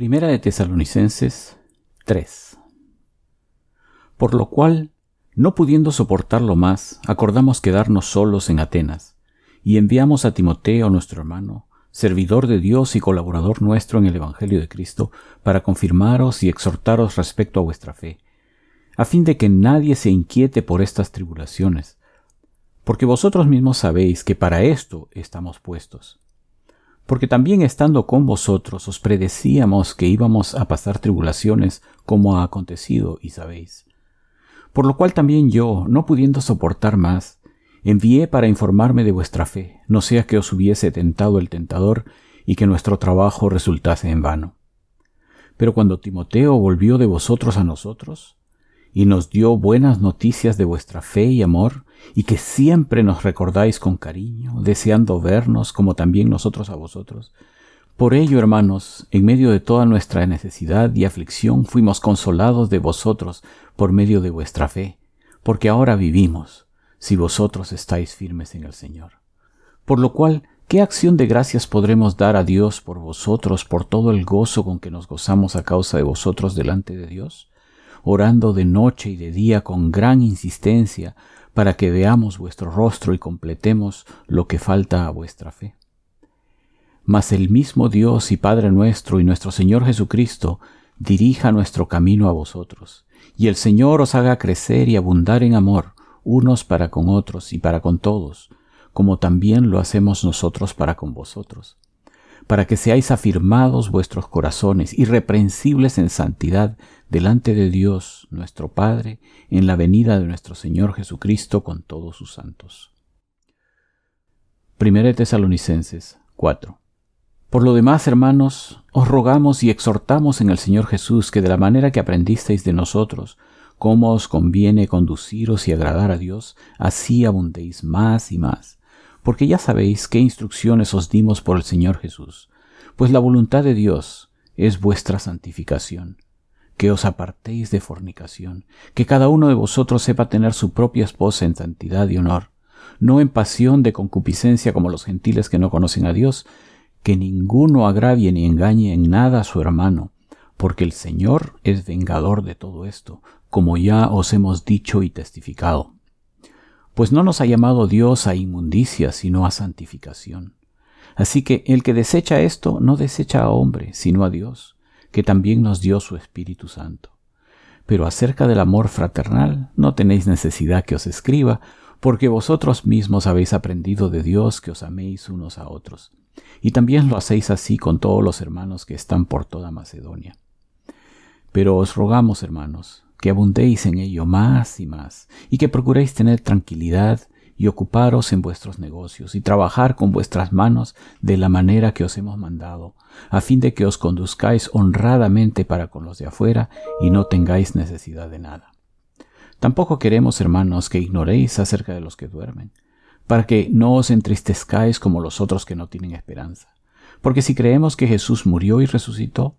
Primera de Tesalonicenses 3. Por lo cual, no pudiendo soportarlo más, acordamos quedarnos solos en Atenas, y enviamos a Timoteo, nuestro hermano, servidor de Dios y colaborador nuestro en el Evangelio de Cristo, para confirmaros y exhortaros respecto a vuestra fe, a fin de que nadie se inquiete por estas tribulaciones, porque vosotros mismos sabéis que para esto estamos puestos. Porque también estando con vosotros os predecíamos que íbamos a pasar tribulaciones como ha acontecido y sabéis. Por lo cual también yo, no pudiendo soportar más, envié para informarme de vuestra fe, no sea que os hubiese tentado el tentador y que nuestro trabajo resultase en vano. Pero cuando Timoteo volvió de vosotros a nosotros, y nos dio buenas noticias de vuestra fe y amor, y que siempre nos recordáis con cariño, deseando vernos como también nosotros a vosotros. Por ello, hermanos, en medio de toda nuestra necesidad y aflicción, fuimos consolados de vosotros por medio de vuestra fe, porque ahora vivimos, si vosotros estáis firmes en el Señor. Por lo cual, ¿qué acción de gracias podremos dar a Dios por vosotros, por todo el gozo con que nos gozamos a causa de vosotros delante de Dios? Orando de noche y de día con gran insistencia, para que veamos vuestro rostro y completemos lo que falta a vuestra fe. Mas el mismo Dios y Padre nuestro y nuestro Señor Jesucristo dirija nuestro camino a vosotros, y el Señor os haga crecer y abundar en amor, unos para con otros y para con todos, como también lo hacemos nosotros para con vosotros, para que seáis afirmados vuestros corazones, irreprensibles en santidad delante de Dios nuestro Padre, en la venida de nuestro Señor Jesucristo con todos sus santos. Primera Tesalonicenses 4. Por lo demás, hermanos, os rogamos y exhortamos en el Señor Jesús que de la manera que aprendisteis de nosotros, cómo os conviene conduciros y agradar a Dios, así abundéis más y más, porque ya sabéis qué instrucciones os dimos por el Señor Jesús, pues la voluntad de Dios es vuestra santificación, que os apartéis de fornicación, que cada uno de vosotros sepa tener su propia esposa en santidad y honor, no en pasión de concupiscencia como los gentiles que no conocen a Dios, que ninguno agravie ni engañe en nada a su hermano, porque el Señor es vengador de todo esto, como ya os hemos dicho y testificado. Pues no nos ha llamado Dios a inmundicia, sino a santificación. Así que el que desecha esto no desecha a hombre, sino a Dios, que también nos dio su Espíritu Santo. Pero acerca del amor fraternal no tenéis necesidad que os escriba, porque vosotros mismos habéis aprendido de Dios que os améis unos a otros, y también lo hacéis así con todos los hermanos que están por toda Macedonia. Pero os rogamos, hermanos, que abundéis en ello más y más, y que procuréis tener tranquilidad y ocuparos en vuestros negocios y trabajar con vuestras manos de la manera que os hemos mandado, a fin de que os conduzcáis honradamente para con los de afuera y no tengáis necesidad de nada. Tampoco queremos, hermanos, que ignoréis acerca de los que duermen, para que no os entristezcáis como los otros que no tienen esperanza. Porque si creemos que Jesús murió y resucitó,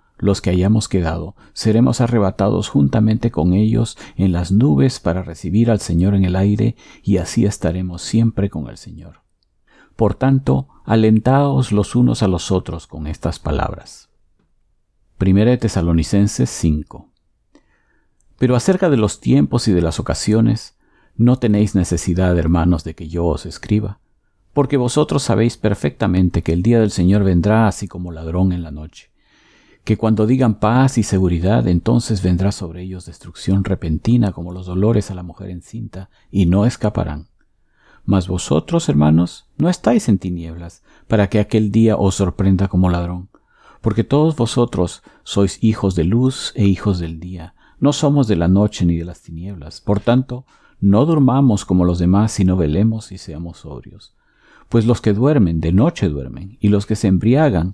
los que hayamos quedado, seremos arrebatados juntamente con ellos en las nubes para recibir al Señor en el aire, y así estaremos siempre con el Señor. Por tanto, alentaos los unos a los otros con estas palabras. Primera de Tesalonicenses 5. Pero acerca de los tiempos y de las ocasiones, no tenéis necesidad, hermanos, de que yo os escriba, porque vosotros sabéis perfectamente que el día del Señor vendrá así como ladrón en la noche que cuando digan paz y seguridad, entonces vendrá sobre ellos destrucción repentina como los dolores a la mujer encinta, y no escaparán. Mas vosotros, hermanos, no estáis en tinieblas, para que aquel día os sorprenda como ladrón, porque todos vosotros sois hijos de luz e hijos del día, no somos de la noche ni de las tinieblas. Por tanto, no durmamos como los demás, sino velemos y seamos sobrios. Pues los que duermen de noche duermen, y los que se embriagan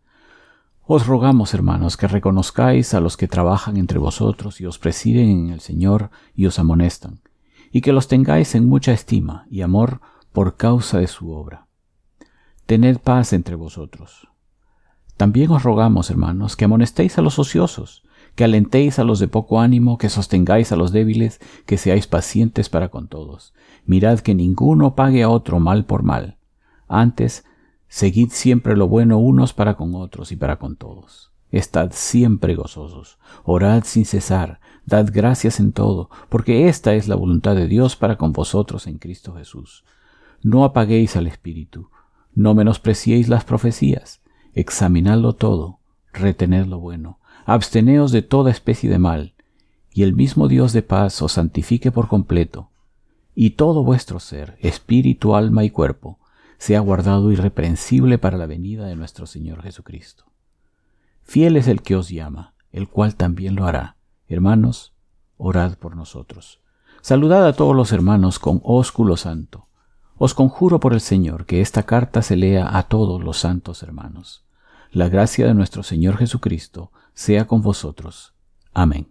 Os rogamos, hermanos, que reconozcáis a los que trabajan entre vosotros y os presiden en el Señor y os amonestan, y que los tengáis en mucha estima y amor por causa de su obra. Tened paz entre vosotros. También os rogamos, hermanos, que amonestéis a los ociosos, que alentéis a los de poco ánimo, que sostengáis a los débiles, que seáis pacientes para con todos. Mirad que ninguno pague a otro mal por mal. Antes, seguid siempre lo bueno unos para con otros y para con todos. Estad siempre gozosos, orad sin cesar, dad gracias en todo, porque esta es la voluntad de Dios para con vosotros en Cristo Jesús. No apaguéis al Espíritu, no menospreciéis las profecías, examinadlo todo, retened lo bueno, absteneos de toda especie de mal, y el mismo Dios de paz os santifique por completo, y todo vuestro ser, espíritu, alma y cuerpo, sea guardado irreprensible para la venida de nuestro Señor Jesucristo. Fiel es el que os llama, el cual también lo hará. Hermanos, orad por nosotros. Saludad a todos los hermanos con ósculo santo. Os conjuro por el Señor que esta carta se lea a todos los santos hermanos. La gracia de nuestro Señor Jesucristo sea con vosotros. Amén.